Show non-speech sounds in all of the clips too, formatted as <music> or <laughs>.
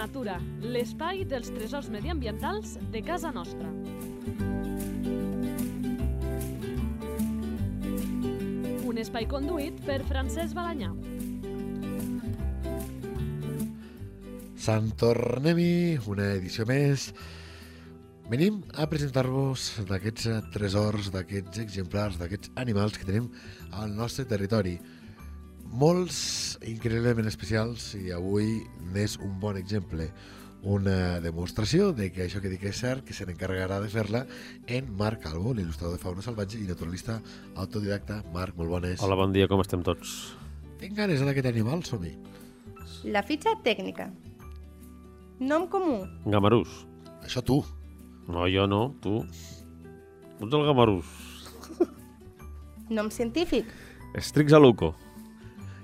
natura, l'espai dels tresors mediambientals de casa nostra. Un espai conduït per Francesc Balanyà. Sant Tornem-hi, una edició més. Venim a presentar-vos d'aquests tresors, d'aquests exemplars, d'aquests animals que tenim al nostre territori. Molts increïblement especials i avui n'és un bon exemple. Una demostració de que això que dic és cert, que se n'encarregarà de fer-la en Marc Calvo, l'il·lustrador de fauna salvatge i naturalista autodidacta. Marc, molt bones. Hola, bon dia, com estem tots? Tinc ganes d'aquest animal, som-hi. La fitxa tècnica. Nom comú. Gamarús. Això tu. No, jo no, tu. Tu ets el gamarús. Nom científic. Strix aluco.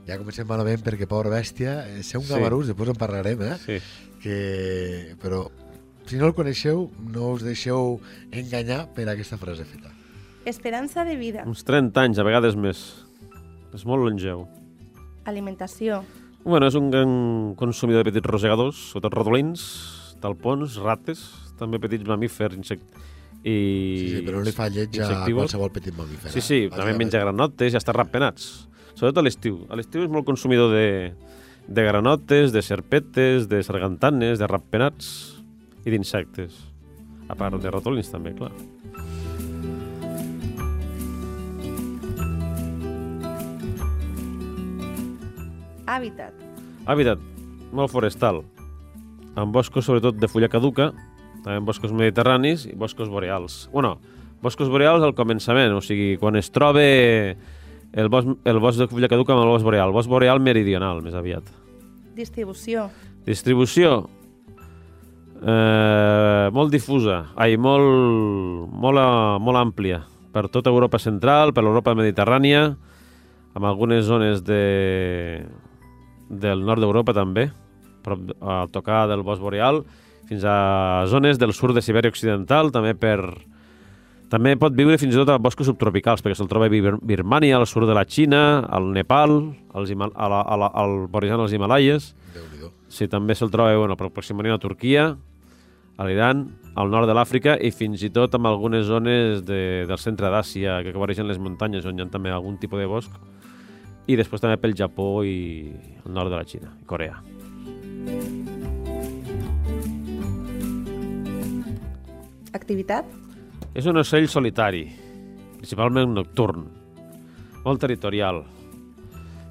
Ja comencem malament perquè, pobra bèstia, eh, ser un Sí. gamarús, després en parlarem, eh? Sí. que... però si no el coneixeu, no us deixeu enganyar per aquesta frase feta. Esperança de vida. Uns 30 anys, a vegades més. És molt longeu. Alimentació. Bueno, és un gran consumidor de petits rosegadors, sobretot rodolins, talpons, rates, també petits mamífers, insect... i... Sí, sí, però no li fa lleig a qualsevol petit mamífer. Sí, sí, eh? també menja granotes i està ratpenats. Sobretot a l'estiu. A l'estiu és molt consumidor de, de granotes, de serpetes, de sargantanes, de ratpenats i d'insectes. A part de ratolins també, clar. Hàbitat. Hàbitat, molt forestal. En boscos, sobretot, de fulla caduca, també en boscos mediterranis i boscos boreals. Bueno, boscos boreals al començament, o sigui, quan es troba el bosc, el bosc de fulla caduca amb el bosc boreal. Bosc boreal meridional, més aviat. Distribució. Distribució, eh, molt difusa, ai, molt, molt, molt àmplia, per tota Europa central, per l'Europa mediterrània, amb algunes zones de, del nord d'Europa també, prop, a tocar del bosc boreal, fins a zones del sud de Sibèria Occidental, també per... També pot viure fins i tot a boscos subtropicals, perquè se'l troba a Bir- Birmània, al sud de la Xina, al Nepal, als Himal a la, a la, al vorigen als Himalaies. Sí, també se'l troba bueno, aproximadament a Turquia, a l'Iran, al nord de l'Àfrica i fins i tot en algunes zones de, del centre d'Àsia que cobreixen les muntanyes on hi ha també algun tipus de bosc i després també pel Japó i el nord de la Xina, i Corea. Activitat. És un ocell solitari, principalment nocturn, molt territorial.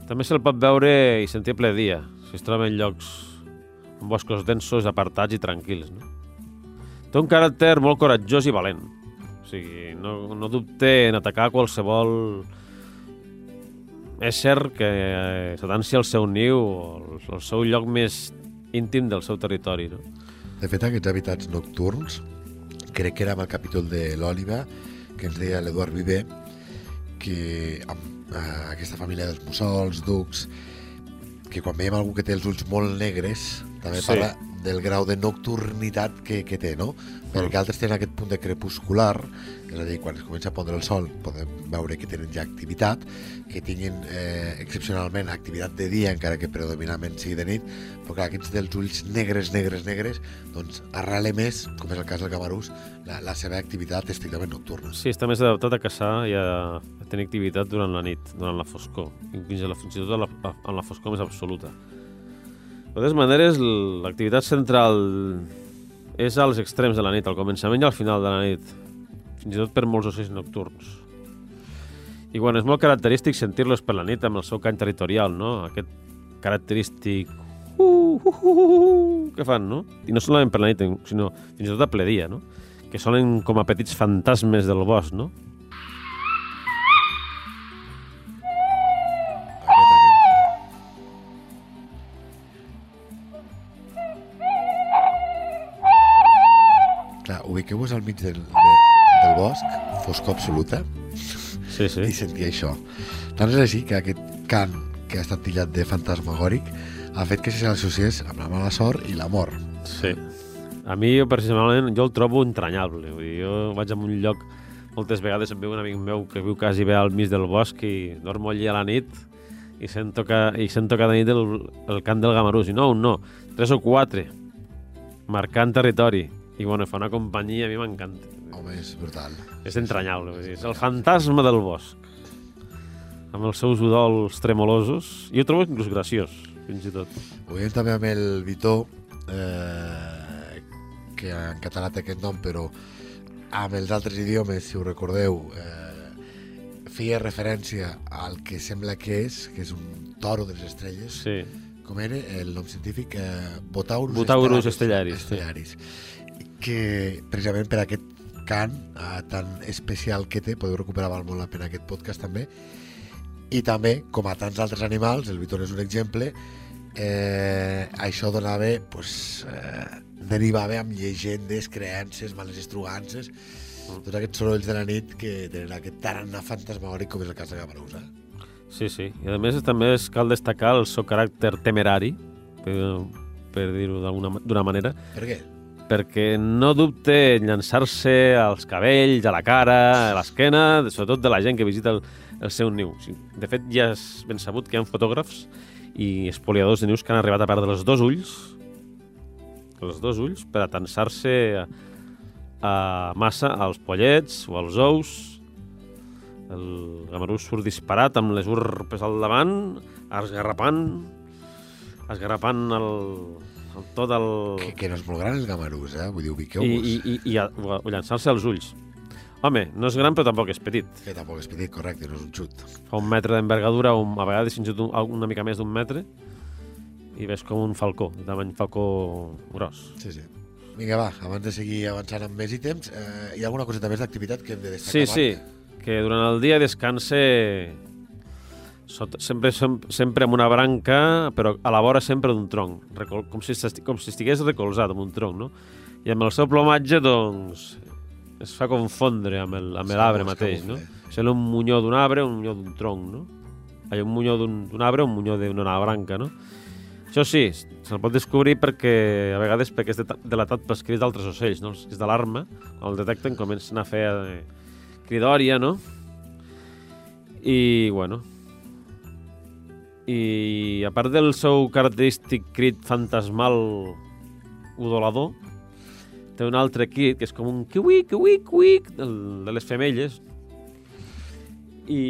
També se'l pot veure i sentir ple dia, si es troba en llocs en boscos densos, apartats i tranquils. No? Té un caràcter molt coratjós i valent. O sigui, no, no dubte en atacar qualsevol ésser que eh, al seu niu o al, seu lloc més íntim del seu territori. No? De fet, aquests hàbitats nocturns, crec que era amb el capítol de l'Òliva, que ens deia l'Eduard Viver, que amb eh, aquesta família dels mussols, ducs, que quan veiem algú que té els ulls molt negres, també Sí. parla del grau de nocturnitat que, que té, no? Perquè altres tenen aquest punt de crepuscular, és a dir, quan es comença a pondre el sol podem veure que tenen ja activitat, que tinguin eh, excepcionalment activitat de dia, encara que predominantment sigui de nit, però clar, aquests dels ulls negres, negres, negres, doncs arrele més, com és el cas del camarús, la, la seva activitat estrictament nocturna. Sí, està més adaptat a caçar i a, a tenir activitat durant la nit, durant la foscor, fins, a la, fins i tot a la, a, en la foscor més absoluta. De totes maneres, l'activitat central és als extrems de la nit, al començament i al final de la nit, fins i tot per molts ocells nocturns. I bueno, és molt característic sentir-los per la nit amb el seu cant territorial, no? Aquest característic uh, uh, uh, uh, uh, que fan, no? I no solament per la nit, sinó fins i tot a ple dia, no? Que sonen com a petits fantasmes del bosc, no? Ubiqueu-vos al mig del, de, del bosc, foscor absoluta, Sí, sí. i sentir això. Tant és així que aquest cant que ha estat tillat de fantasmagòric ha fet que se l'associés amb la mala sort i la mort. Sí. A mi, jo, personalment, jo el trobo entranyable. Vull dir, jo vaig a un lloc, moltes vegades em veu un amic meu que viu quasi bé al mig del bosc i dormo allí a la nit i sento, que, i sento cada nit el, el cant del gamarús. I no, un no, tres o quatre. marcant territori. I bueno, fa una companyia, a mi m'encanta. Home, és brutal. És entranyable, vull dir, és el fantasma del bosc. Amb els seus udols tremolosos. Ho trobo inclús graciós, fins i tot. Ho veiem també amb el Vitó, eh, que en català té aquest nom, però amb els altres idiomes, si ho recordeu, eh, feia referència al que sembla que és, que és un toro de les estrelles, Sí. com era el nom científic? Eh, Botaurus, Botaurus stellaris, sí. Que precisament per aquest cant eh, tan especial que té, podeu recuperar val molt la pena aquest podcast també, i també, com a tants altres animals, el Vitor és un exemple, eh, això donava, pues, eh, derivava amb llegendes, creences, males estrugances, tots aquests sorolls de la nit que tenen aquest tarannà fantasmagòric com és el cas de Gamarusa. Sí, sí. I a més també es cal destacar el seu caràcter temerari, per, per dir-ho d'una manera, Per què? Perquè no dubte en llançar-se als cabells, a la cara, a l'esquena, sobretot de la gent que visita el, el seu niu. De fet, ja és ben sabut que hi ha fotògrafs i espoliadors de nius que han arribat a perdre els dos ulls, els dos ulls, per atensar-se a, a massa als pollets o als ous. El gamarús surt disparat amb les urpes al davant, esgarrapant, esgarrapant el, el, tot el... Que, que no és molt gran el Gamarús, eh? Vull dir, I, ubiqueu-vos. i, i, i o llançar-se als ulls. Home, no és gran però tampoc és petit. Que tampoc és petit, correcte, no és un xut. Fa un metre d'envergadura, a vegades fins i tot un- una mica més d'un metre, i ves com un falcó, de tamany falcó gros. Sí, sí. Vinga, va, abans de seguir avançant amb més ítems, eh, hi ha alguna coseta més d'activitat que hem de destacar? Sí, sí, que durant el dia descanse sota, sempre, sem- sempre amb una branca, però a la vora sempre d'un tronc, recol, com, si com si estigués recolzat amb un tronc, no? I amb el seu plomatge, doncs, es fa confondre amb l'arbre mateix, no? Sent un munyó d'un arbre o un munyó d'un tronc, no? Hi ha un munyó d'un arbre o un munyó d'una branca, no? Això sí, se'l pot descobrir perquè a vegades perquè és delatat pels crits d'altres ocells, no? Els crits d'alarma, quan el detecten comencen a fer eh, cridòria, no? I, bueno... I a part del seu característic crit fantasmal udolador, té un altre crit que és com un kiwic, kiwic, del, de les femelles. I,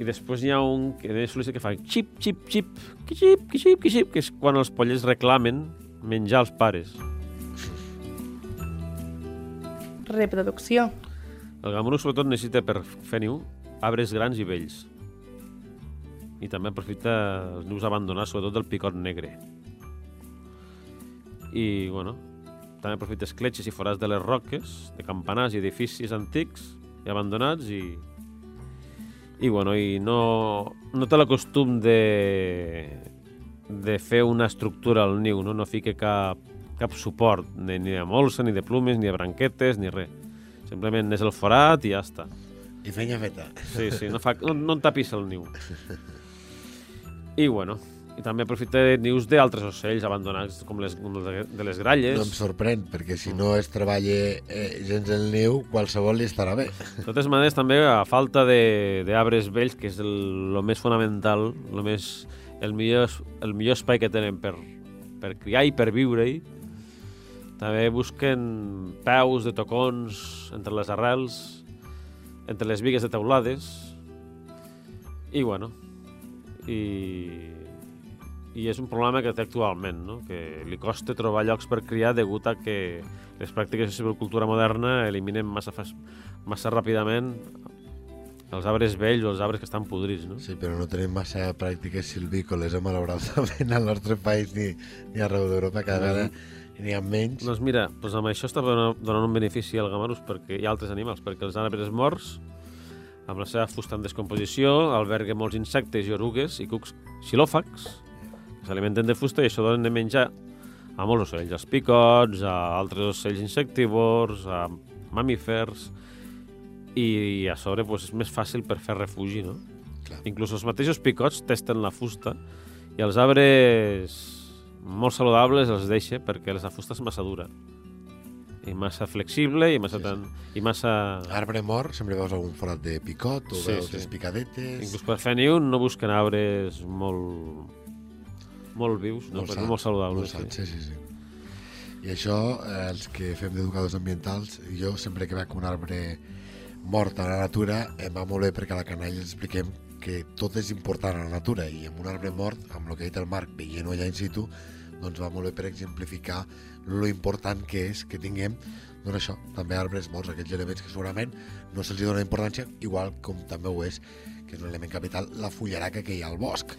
I després hi ha un que de sol·licita que fa xip, xip, xip, xip, xip, xip, que és quan els pollets reclamen menjar als pares. Reproducció. El gamurú sobretot necessita per fer niu arbres grans i vells. I també aprofita els nius abandonats, sobretot del picot negre. I, bueno, també aprofita escletxes i forats de les roques, de campanars i edificis antics i abandonats i, i, bueno, i no, no té la costum de, de fer una estructura al niu, no, no fica cap, cap suport, ni, ni de molsa, ni de plumes, ni de branquetes, ni res. Simplement és el forat i ja està. I feina feta. Sí, sí, no, fa, no, no en tapissa el niu. <laughs> I, bueno, i també aprofita de nius d'altres ocells abandonats, com les com de, les gralles. No em sorprèn, perquè si no es treballa eh, gens el niu, qualsevol li estarà bé. De totes maneres, també a falta de- d'arbres vells, que és el, el més fonamental, el, més, el, millor, el millor espai que tenen per, per criar i per viure-hi, també busquen peus de tocons entre les arrels, entre les vigues de teulades, i bueno, i, i és un problema que té actualment, no? que li costa trobar llocs per criar degut a que les pràctiques de silvicultura moderna eliminen massa, massa ràpidament els arbres vells o els arbres que estan podrits, no? Sí, però no tenim massa pràctiques silvícoles, eh, malauradament, al nostre país ni, ni arreu d'Europa, cada vegada n'hi ha menys. Doncs mira, doncs amb això està donant donant un benefici al gamarus perquè hi ha altres animals, perquè els arbres morts, amb la seva fusta en descomposició, alberguen molts insectes i orugues i cucs xilòfags, que s'alimenten de fusta i això donen de menjar a molts ocells, als picots, a altres ocells insectívors, a mamífers, i a sobre doncs, és més fàcil per fer refugi, no? Clar. Inclús els mateixos picots testen la fusta i els arbres molt saludables els deixa perquè la fusta és massa dura i massa flexible i massa, Sí, sí. tan, i massa... Arbre mort, sempre veus algun forat de picot o Sí, veus sí. les picadetes... Inclús per fer niu no busquen arbres molt, molt vius, no? Molt sans, molt saludables. Molt sant, sí, sí, sí. I això, eh, els que fem d'educadors ambientals, jo sempre que veig un arbre mort a la natura, em va molt bé perquè a la canalla expliquem que tot és important a la natura i amb un arbre mort, amb el que ha dit el Marc, veient-ho allà in situ, doncs va molt bé per exemplificar lo important que és que tinguem doncs això, també arbres morts, aquells elements que segurament no se'ls dona importància, igual com també ho és, que és un element capital, la fullaraca que hi ha al bosc.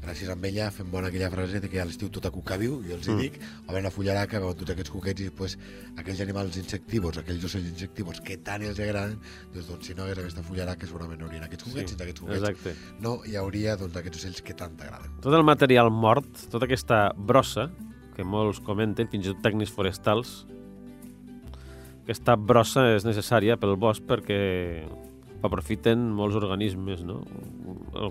Gràcies a ella fem bona aquella frase de que a l'estiu tota cuca viu, jo els hi Mm. dic, a veure la fullaraca, veuen tots aquests cuquets i després aquells animals insectívors, aquells ocells insectívors que tant els agraden, doncs, doncs si no hagués aquesta fullaraca segurament no haurien aquests cuquets, Sí, sense aquests cuquets Exacte. no hi hauria doncs, aquests ocells que tant t'agraden. Tot el material mort, tota aquesta brossa, que molts comenten, fins i tot tècnics forestals, aquesta brossa és necessària pel bosc perquè aprofiten molts organismes, no?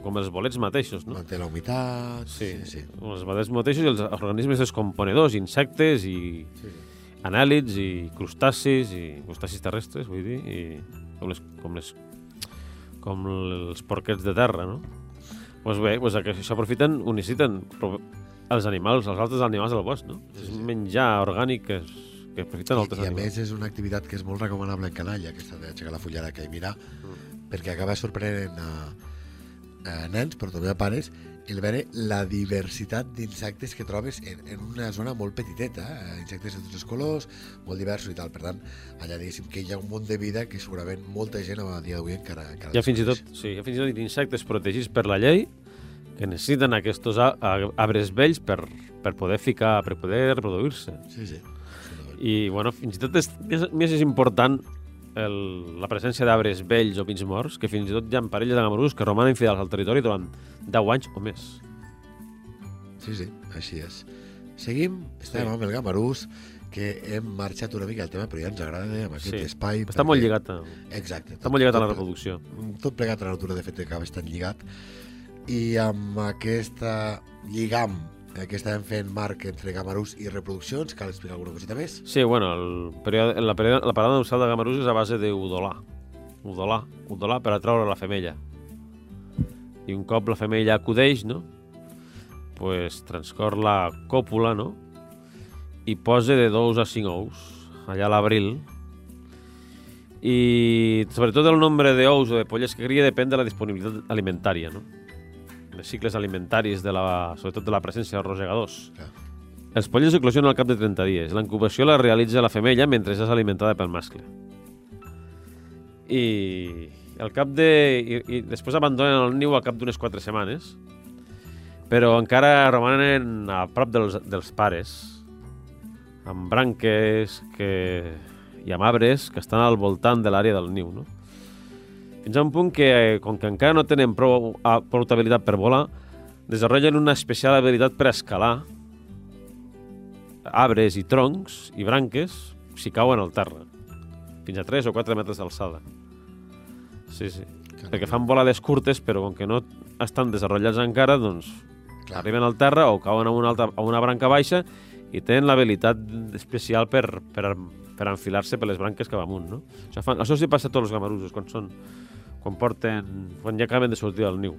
Com els bolets mateixos, no? Manté la humitat... Sí, sí. els bolets mateixos i els organismes descomponedors, insectes i sí, sí. anèl·lids i crustacis i crustacis terrestres, vull dir, i com les, com les com els porquets de terra, no? Doncs pues bé, pues això aprofiten, ho necessiten els animals, els altres animals del bosc, no? Sí, És sí. menjar orgànic que, és, que aprofiten I, altres I a animals. més és una activitat que és molt recomanable en canalla, aquesta d'aixecar la fullaraca i mirar, perquè acaba sorprenent a, a nens, però també a pares, el veure la diversitat d'insectes que trobes en, en una zona molt petiteta, eh? insectes de tots els colors, molt diversos i tal. Per tant, allà diguéssim que hi ha un món de vida que segurament molta gent a dia d'avui encara, encara Hi ha fins i tot, sí, hi ha fins i tot insectes protegits per la llei que necessiten aquests arbres vells per, per poder ficar, per poder reproduir-se. Sí, sí. I, bueno, fins i tot és, més, més és important el, la presència d'arbres vells o pins morts, que fins i tot hi ha parelles de gamarús que romanen fidels al territori durant 10 anys o més. Sí, sí, així és. Seguim, estem Sí. amb el Gamarús, que hem marxat una mica al tema, però ja ens agrada amb aquest Sí. espai. Està molt lligat a, Exacte. està molt lligat a la tot- reproducció. Tot plegat a la natura, de fet, acaba estant lligat. I amb aquesta lligam que estàvem fent, Marc, entre Gamarús i reproduccions, cal explicar alguna coseta més? Sí, bueno, el període, la, període, la parada dorsal de gamarús és a base d'udolar. Udolar, udolar per atraure la femella. I un cop la femella acudeix, no? pues transcor la còpula, no? I posa de 2 a 5 ous, allà a l'abril. I sobretot el nombre d'ous o de polles que cria depèn de la disponibilitat alimentària, no? Els cicles alimentaris, de la, sobretot de la presència dels rosegadors. Clar. Els polles eclosionen al cap de 30 dies. La incubació la realitza la femella mentre és alimentada pel mascle. I al cap de... I, i després abandonen el niu al cap d'unes 4 setmanes, però encara romanen a prop dels, dels pares, amb branques que, i amb arbres que estan al voltant de l'àrea del niu, no? Fins a un punt que, com que encara no tenen prou, a, prou habilitat per volar, desenvolupen una especial habilitat per escalar arbres i troncs i branques si cauen al terra, fins a 3 o 4 metres d'alçada. Sí, sí. Perquè fan volades curtes, però com que no estan desenvolupats encara, doncs Clar. arriben al terra o cauen a una, altra, a una branca baixa i tenen l'habilitat especial per, per, per enfilar-se per les branques cap amunt, no? Això, fan, això sí passa a tots els gamarusos, quan són quan porten, quan ja acaben de sortir del niu.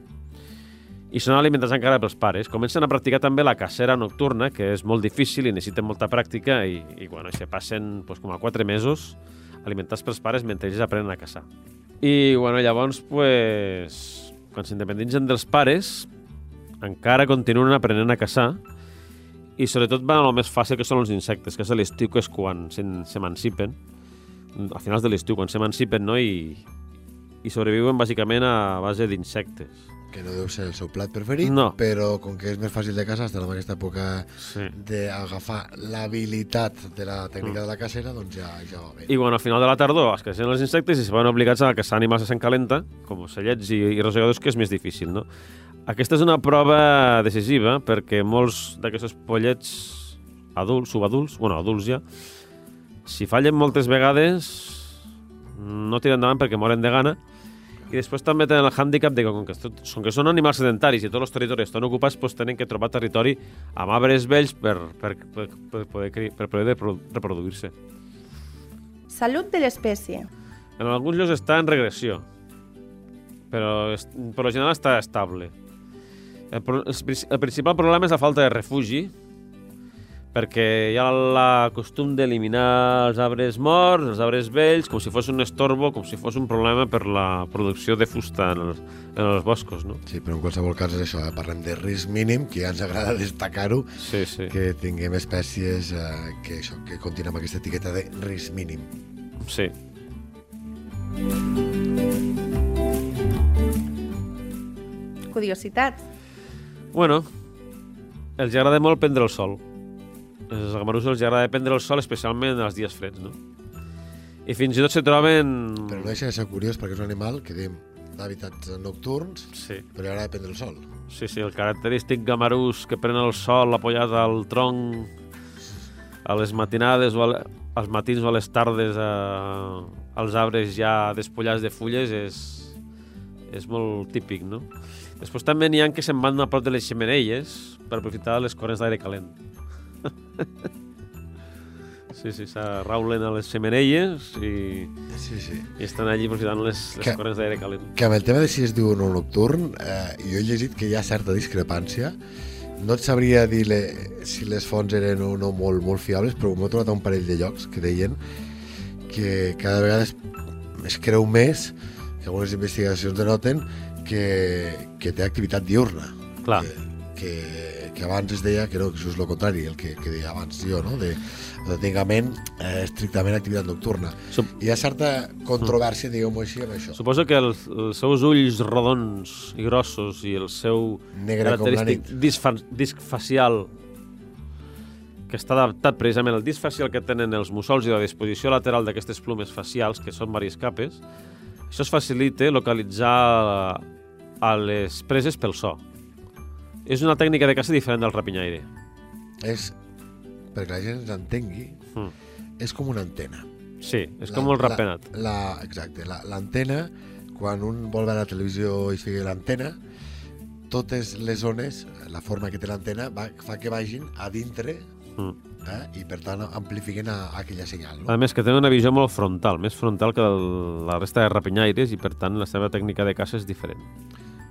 I són alimentats encara pels pares. Comencen a practicar també la cacera nocturna, que és molt difícil i necessiten molta pràctica, i, i bueno, se passen pues, com a 4 mesos alimentats pels pares mentre ells aprenen a caçar. I bueno, llavors, pues, quan s'independitzen dels pares, encara continuen aprenent a caçar i sobretot van a lo més fàcil que són els insectes, que és a l'estiu, que és quan s'emancipen, a finals de l'estiu, quan s'emancipen, no? I, i sobreviuen bàsicament a base d'insectes. Que no deu ser el seu plat preferit, No. però com que és més fàcil de caçar, estan en aquesta època Sí. d'agafar l'habilitat de la tècnica de la cacera, doncs ja, ja va bé. I bueno, al final de la tardor es creixen els insectes i se veuen obligats a caçar animals de sang calenta, com ocellets i, i rosegadors, que és més difícil, no? Aquesta és una prova decisiva perquè molts d'aquests pollets adults, subadults, bueno, adults ja, si fallen moltes vegades no tiren endavant perquè moren de gana i després també tenen el hàndicap de que com que, tot, com que són animals sedentaris i tots els territoris estan ocupats, doncs tenen que trobar territori amb arbres vells per, per, per, per poder, per poder repro- reproduir-se. Salut de l'espècie. En alguns llocs està en regressió, però per lo general està estable. El, el principal problema és la falta de refugi, perquè hi ha la costum d'eliminar els arbres morts, els arbres vells, com si fos un estorbo, com si fos un problema per la producció de fusta en els, en els boscos, no? Sí, però en qualsevol cas és això, eh? parlem de risc mínim, que ja ens agrada <laughs> destacar-ho, Sí, sí. que tinguem espècies eh, que, això, que continuen amb aquesta etiqueta de risc mínim. Sí. Curiositats. Bueno, els agrada molt prendre el sol. Els gamarús els agrada prendre el sol, especialment els dies freds, no? I fins i tot se troben... Però no deixa de ser curiós perquè és un animal que diem d'hàbitats nocturns, Sí, però li agrada prendre el sol. sí, sí, el característic gamarús que pren el sol apoyat al tronc a les matinades o al, als matins o a les tardes a, als arbres ja despullats de fulles és, és molt típic, no? Després també n'hi ha que se'n van a prop de les xemeneies per aprofitar les corrents d'aire calent. Sí, sí, s'arraulen a les xemeneies i, Sí, sí. i estan allí aprofitant les, les Que- corrents d'aire calent. Que amb el tema de si es diu o no nocturn, eh, jo he llegit que hi ha certa discrepància. No et sabria dir le, si les fonts eren o no molt, molt fiables, però m'he trobat a un parell de llocs que deien que cada vegada es, es creu més, que algunes investigacions denoten, que, que té activitat diurna. Clar. Que, que, que abans es deia que no, que això és el contrari, el que, que deia abans jo, no? de, tècnicament eh, estrictament activitat nocturna. Sup- Hi ha certa controvèrsia, diguem-ho així, amb això. Suposo que els, els seus ulls rodons i grossos i el seu Negre característic nit. disc, fa, disc facial que està adaptat precisament al disc facial que tenen els mussols i la disposició lateral d'aquestes plumes facials, que són diverses capes, això es facilita localitzar a les preses pel so. És una tècnica de caça diferent del rapinyaire. És, perquè la gent ens entengui, Mm. és com una antena. Sí, és La- com el la- ratpenat. La, exacte, la- l'antena, quan un vol veure la televisió i fica l'antena, totes les zones, la forma que té l'antena, fa que vagin a dintre Mm. eh, i per tant amplifiquen a, a aquella senyal. No? A més, que tenen una visió molt frontal, més frontal que el, la resta de rapinyaires i, per tant, la seva tècnica de caça és diferent.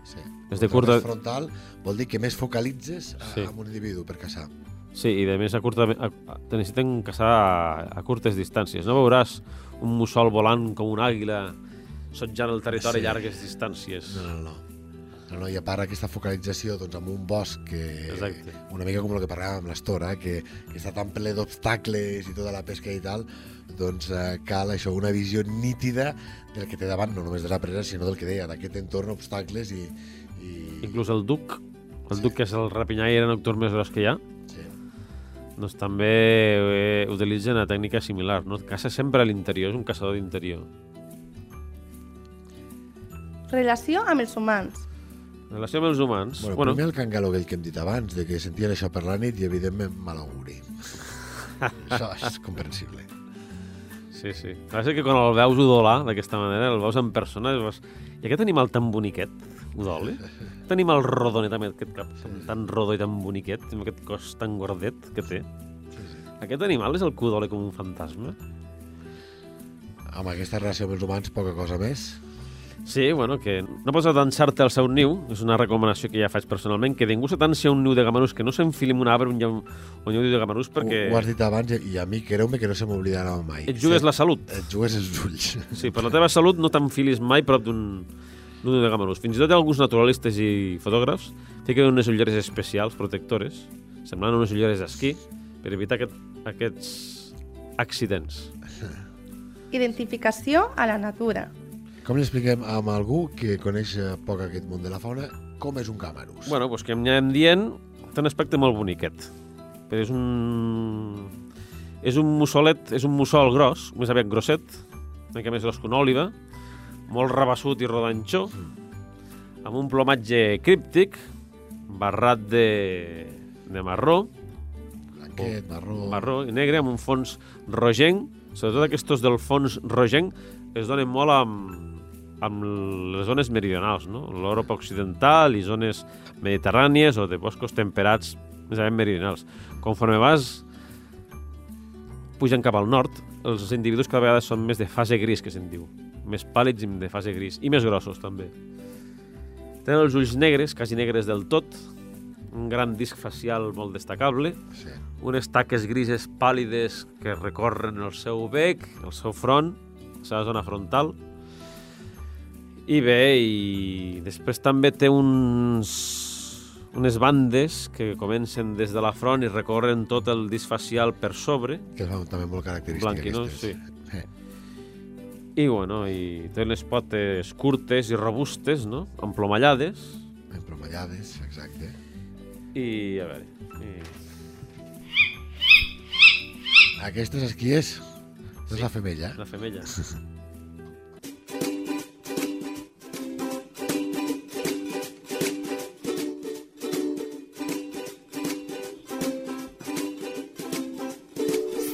Sí. és de curta- més frontal vol dir que més focalitzes a, Sí. amb un individu per caçar. Sí, i a més a curta, a, a, te necessiten caçar a, a curtes distàncies. No veuràs un mussol volant com una àguila sotjant el territori Sí. a llargues distàncies. No, no, no. No, no, I a part aquesta focalització doncs, amb un bosc que Exacte. una mica com el que parlàvem amb l'Estora, que, que està tan ple d'obstacles i tota la pesca i tal, doncs eh, cal això, una visió nítida del que té davant, no només de la presa, sinó del que deia, d'aquest entorn, obstacles i... i... Inclús el duc, el Sí. duc que és el rapinyaire nocturn més gros que hi ha, Sí. doncs també eh, utilitzen una tècnica similar. No? Caça sempre a l'interior, és un caçador d'interior. Relació amb els humans. Relació amb els humans, Bueno, bueno, primer el cangalo aquell que hem dit abans, de que sentien això per la nit i evidentment mal auguri. <laughs> això és comprensible. sí, sí. Va ser que quan el veus udolar d'aquesta manera, el veus en persona, i veus... I aquest animal tan boniquet, udoli? Aquest animal rodonet, amb aquest cap tan rodó i tan boniquet, amb aquest cos tan gordet que té. Sí, sí. Aquest animal és el que udola com un fantasma? Amb aquesta relació amb els humans, poca cosa més. Sí, bueno, que no pots atansar-te al seu niu, és una recomanació que ja faig personalment, que ningú s'atansi a un niu de gamarús, que no s'enfili en un arbre un, llau- un niu de gamarús perquè Ho, ho has dit abans i a mi creu-me que no se m'oblidarà mai. et jugues la salut. Et jugues els ulls. Sí, per la teva salut no t'enfilis mai prop d'un d'un niu de gamarús. Fins i tot hi ha alguns naturalistes i fotògrafs fiquen unes ulleres especials, protectores, semblant a unes ulleres d'esquí, per evitar aquest, aquests accidents. Identificació a la natura. Com li expliquem a algú que coneix eh, poc aquest món de la fauna com és un camarús? Bueno, doncs que anem dient, té un aspecte molt boniquet. Però és un... És un mussolet, és un mussol gros, més aviat grosset, una mica més gros que una òliva, molt rabassut i rodanxó, amb un plomatge críptic, barrat de, de marró, Blanquet, marró... marró i negre, amb un fons rogenc. Sobretot aquests del fons rogenc es donen molt amb, amb les zones meridionals, no? l'Europa occidental i zones mediterrànies o de boscos temperats més aviat meridionals. Conforme vas pujant cap al nord, els individus cada vegada són més de fase gris, que se'n diu. Més pàl·lids i de fase gris. I més grossos, també. Tenen els ulls negres, quasi negres del tot, un gran disc facial molt destacable, Sí. unes taques grises pàl·lides que recorren el seu bec, el seu front, la seva zona frontal. I bé, i després també té uns, unes bandes que comencen des de la front i recorren tot el disc facial per sobre. Que és també molt característic. Blanquinós, sí. I, bueno, i té les potes curtes i robustes, no? Emplomallades. Emplomallades, exacte. I, a veure... I... Aquestes esquies és Sí. la femella. La femella. <laughs>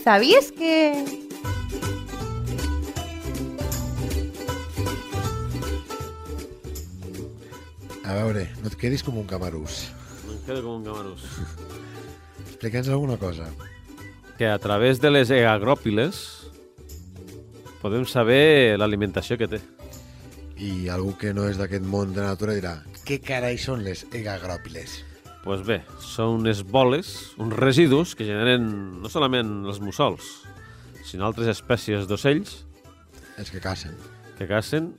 ¿Sabías que...? A veure, no et quedis com un camarús. Em quedo com un gamarús. <laughs> Explica'ns alguna cosa. Que a través de les egagròpiles podem saber l'alimentació que té. I algú que no és d'aquest món de la natura dirà què carai són les egagròpiles? Doncs pues bé, són unes boles, uns residus que generen no solament els mussols, sinó altres espècies d'ocells Els que cacen. que cacen,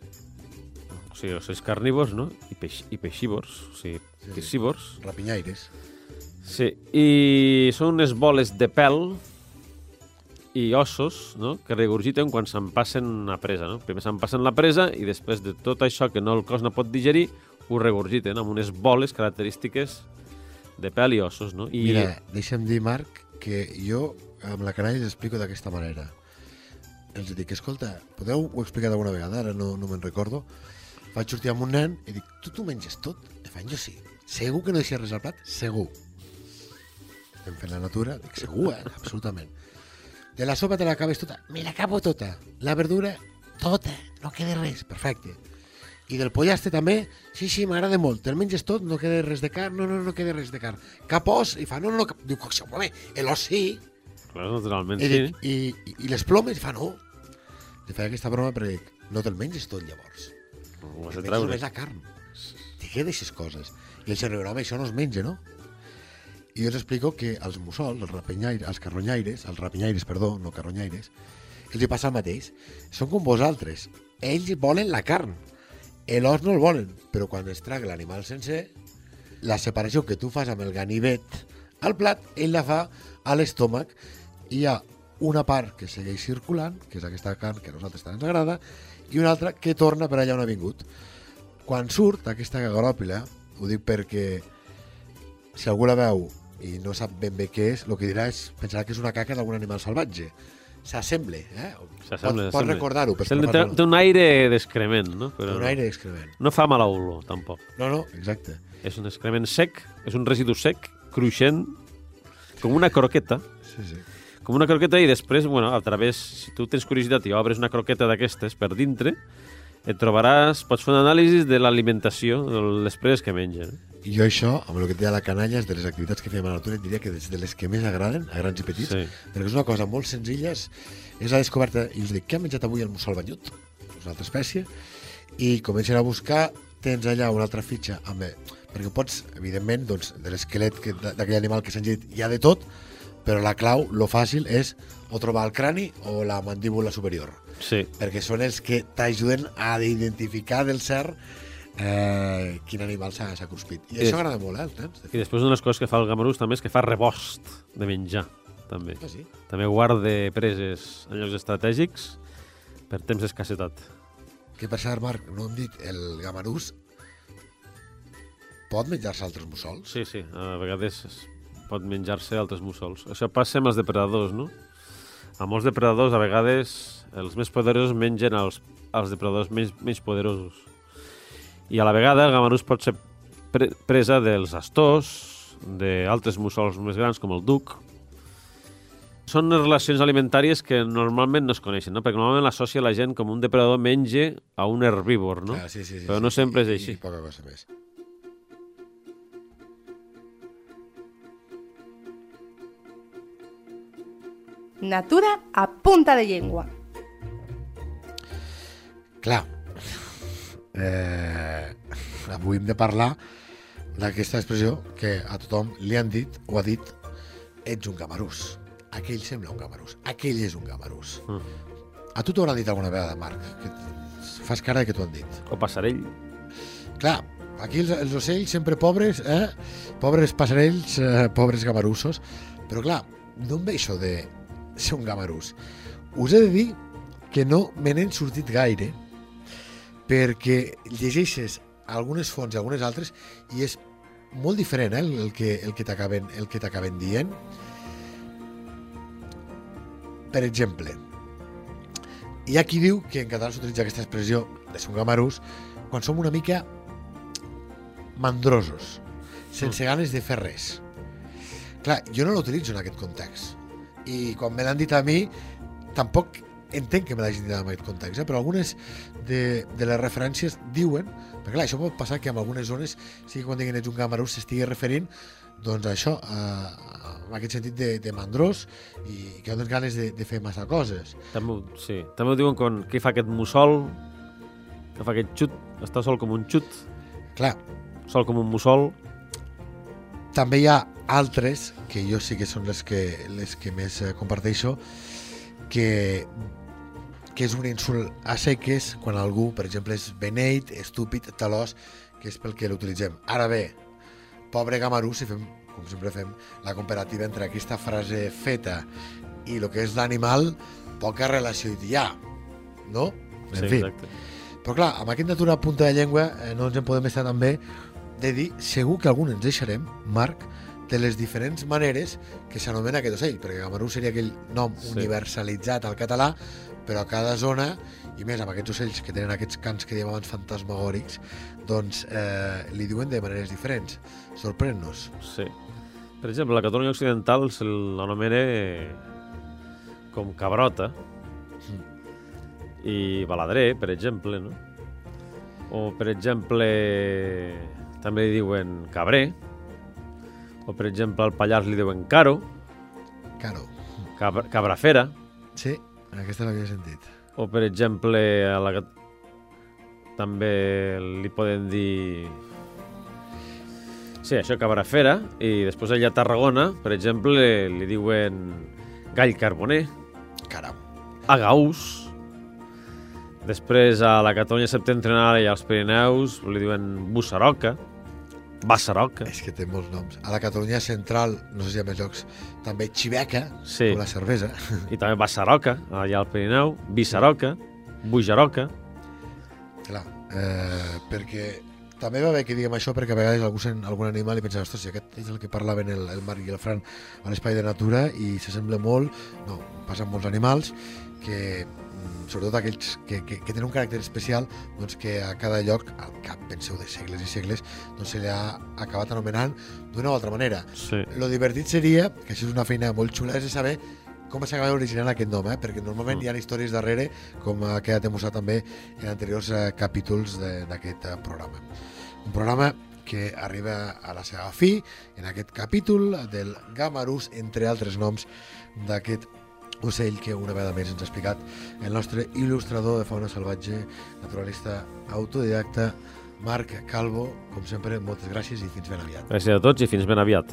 o sigui, ocells carnívors, no? I, peix, i peixívors, o sigui, Sí. piscívors. Rapinyaires. Sí, i són unes boles de pèl i ossos no? que regurgiten quan se'n passen a presa. No? Primer se'n passen la presa i després de tot això que no el cos no pot digerir, ho regurgiten amb unes boles característiques de pèl i ossos. No? I Mira, deixa'm dir, Marc, que jo amb la canalla els explico d'aquesta manera. Els dic, escolta, podeu ho explicar d'alguna vegada, ara no, no me'n recordo. Vaig sortir amb un nen i dic, tu t'ho menges tot? I fan, jo sí. Segur que no deixes res al plat? Segur. Estem fent la natura? Dic, segur, eh? Absolutament. De la sopa te l'acabes tota? Me l'acabo tota. La verdura, tota. No queda res. Perfecte. I del pollaste també? Sí, sí, m'agrada molt. Te'l menges tot? No queda res de carn? No, no, no queda res de carn. Cap os? I fa, no, no, no. Cap... Diu, home, l'os sí. Clar, naturalment, I, sí. i, i, I les plomes? I fa, no. Li feia aquesta broma perquè dic, no te'l menges tot llavors. Ho has de treure. només la carn. T'hi queda aquestes coses. I ells riuen, home, això no es menja, no? I jo els explico que els mussols, els, rapinyaires, els carronyaires, els rapinyaires, perdó, no carronyaires, els hi passa el mateix. Són com vosaltres. Ells volen la carn. L'os no el volen, però quan es traga l'animal sencer, la separació que tu fas amb el ganivet al plat, ell la fa a l'estómac i hi ha una part que segueix circulant, que és aquesta carn que a nosaltres tant ens agrada, i una altra que torna per allà on ha vingut. Quan surt aquesta gagròpila, ho dic perquè si algú la veu i no sap ben bé què és, el que dirà és pensarà que és una caca d'algun animal salvatge. S'assemble, eh? Pot, pot recordar-ho. té un aire d'excrement, no? Però un aire d'excrement. no fa mala olor, tampoc. No, no, exacte. És un excrement sec, és un residu sec, cruixent, com una croqueta, Sí, sí. com una croqueta i després, bueno, a través, si tu tens curiositat i obres una croqueta d'aquestes per dintre, et trobaràs, pots fer una anàlisi de l'alimentació, de les preses que mengen. I jo això, amb el que et deia la canalla, és de les activitats que fèiem a la natura, diria que és de les que més agraden, a grans i petits, Sí. perquè és una cosa molt senzilla, és, la descoberta, i us dic, què ha menjat avui el mussol banyut? És una altra espècie, i comencen a buscar, tens allà una altra fitxa, amb, perquè pots, evidentment, doncs, de l'esquelet que- d'aquell animal que s'ha dit, hi ha de tot, però la clau, lo fàcil, és o trobar el crani o la mandíbula superior Sí, perquè són els que t'ajuden a identificar del cert eh, quin animal s'ha cruspit. I I això agrada molt, eh, als nens. de i després una de les coses que fa el gamarús també és que fa rebost de menjar, també. Ah, sí? També guarda preses en llocs estratègics per temps d'escassetat. Per cert, Marc, no hem dit, el gamarús pot menjar-se altres mussols? Sí, sí, a vegades es pot menjar-se altres mussols. Això passa amb els depredadors, no? A molts depredadors, a vegades, els més poderosos mengen els, els depredadors menys, menys poderosos. I a la vegada el gamarús pot ser pre presa dels astors, d'altres mussols més grans com el duc. Són relacions alimentàries que normalment no es coneixen, no? perquè normalment l'associa la gent com un depredador menge a un herbívor, no? Ah, sí, sí, sí, Però sí, no sempre és i- així. I poca cosa més. Natura a punta de llengua. Clar, eh, avui hem de parlar d'aquesta expressió que a tothom li han dit o ha dit ets un gamarús. Aquell sembla un gamarús. Aquell és un gamarús. Mm. A tu t'ho hauran dit alguna vegada, Marc, que fas cara que t'ho han dit. O passarell. Clar, aquí els, els ocells sempre pobres, eh? pobres passarells, eh, pobres gamarussos, però clar, d'on ve això de ser un gamarús? Us he de dir que no me n'he sortit gaire, perquè llegeixes algunes fonts i algunes altres i és molt diferent eh, el que, el que t'acaben el que t'acaben dient. Per exemple, hi ha qui diu que en català s'utilitza aquesta expressió de un gamarús quan som una mica mandrosos, sense ganes de fer res. Clar, jo no l'utilitzo en aquest context. I quan me l'han dit a mi, tampoc entenc que me l'hagin dit en aquest context, eh? però algunes de, de les referències diuen, perquè clar, això pot passar que en algunes zones sí que quan diguin ets un gamarús s'estigui referint doncs a això, a, en aquest sentit de, de mandrós i que no tens ganes de, de fer massa coses. També, sí. També ho diuen quan qui fa aquest mussol, que fa aquest xut, està sol com un xut, Clar, sol com un mussol. també hi ha altres, que jo sí que són les que, les que més eh, comparteixo, que, que és un insult a seques quan algú, per exemple, és beneit, estúpid, talós, que és pel que l'utilitzem. Ara bé, pobre gamarú, si fem, com sempre fem, la comparativa entre aquesta frase feta i el que és l'animal, poca relació hi ha, no? En sí, fi. exacte. Però clar, amb aquest natura a punta de llengua eh, no ens en podem estar també de dir, segur que algun ens deixarem, Marc, de les diferents maneres que s'anomena aquest ocell, perquè Gamarú seria aquell nom sí. universalitzat al català, però a cada zona, i més amb aquests ocells que tenen aquests cants que diem abans fantasmagòrics, doncs eh, li diuen de maneres diferents. Sorprèn-nos. Sí. Per exemple, la Catalunya Occidental se l'anomena com cabrota i baladrer, per exemple, no? O, per exemple, també li diuen cabrer, o, per exemple, al Pallars li diuen caro, Caro. cabra, cabrafera, Sí, aquesta l'havia sentit. o, per exemple, a la... També li poden dir... Sí, això, cabrafera, i després allà a Tarragona, per exemple, li diuen gall carboner, Caram. agaús, després a la Catalunya septentrional i als Pirineus li diuen bussaroca, bassaroca, És que té molts noms. A la Catalunya central, no sé si hi ha més llocs, també xiveca, Sí. com la cervesa. i també bassaroca, allà al Pirineu, bissaroca, bujaroca, Clar, eh, perquè també va bé que diguem això perquè a vegades algú sent algun animal i pensa, ostres, si aquest és el que parlaven el, el Marc i el Fran a l'espai de natura i s'assembla molt, no, passen molts animals que sobretot aquells que, que, que tenen un caràcter especial doncs que a cada lloc, al cap, penseu, de segles i segles, doncs se li ha acabat anomenant d'una o altra manera. sí. Lo divertit seria, que això és una feina molt xula, és de saber com s'acaba originant aquest nom, eh? perquè normalment Mm. hi ha històries darrere, com ha quedat demostrat també en anteriors eh, capítols de- d'aquest eh, programa. Un programa que arriba a la seva fi en aquest capítol del Gamarús, entre altres noms d'aquest ocell que una vegada més ens ha explicat el nostre il·lustrador de fauna salvatge, naturalista autodidacta, Marc Calvo. Com sempre, moltes gràcies i fins ben aviat. Gràcies a tots i fins ben aviat.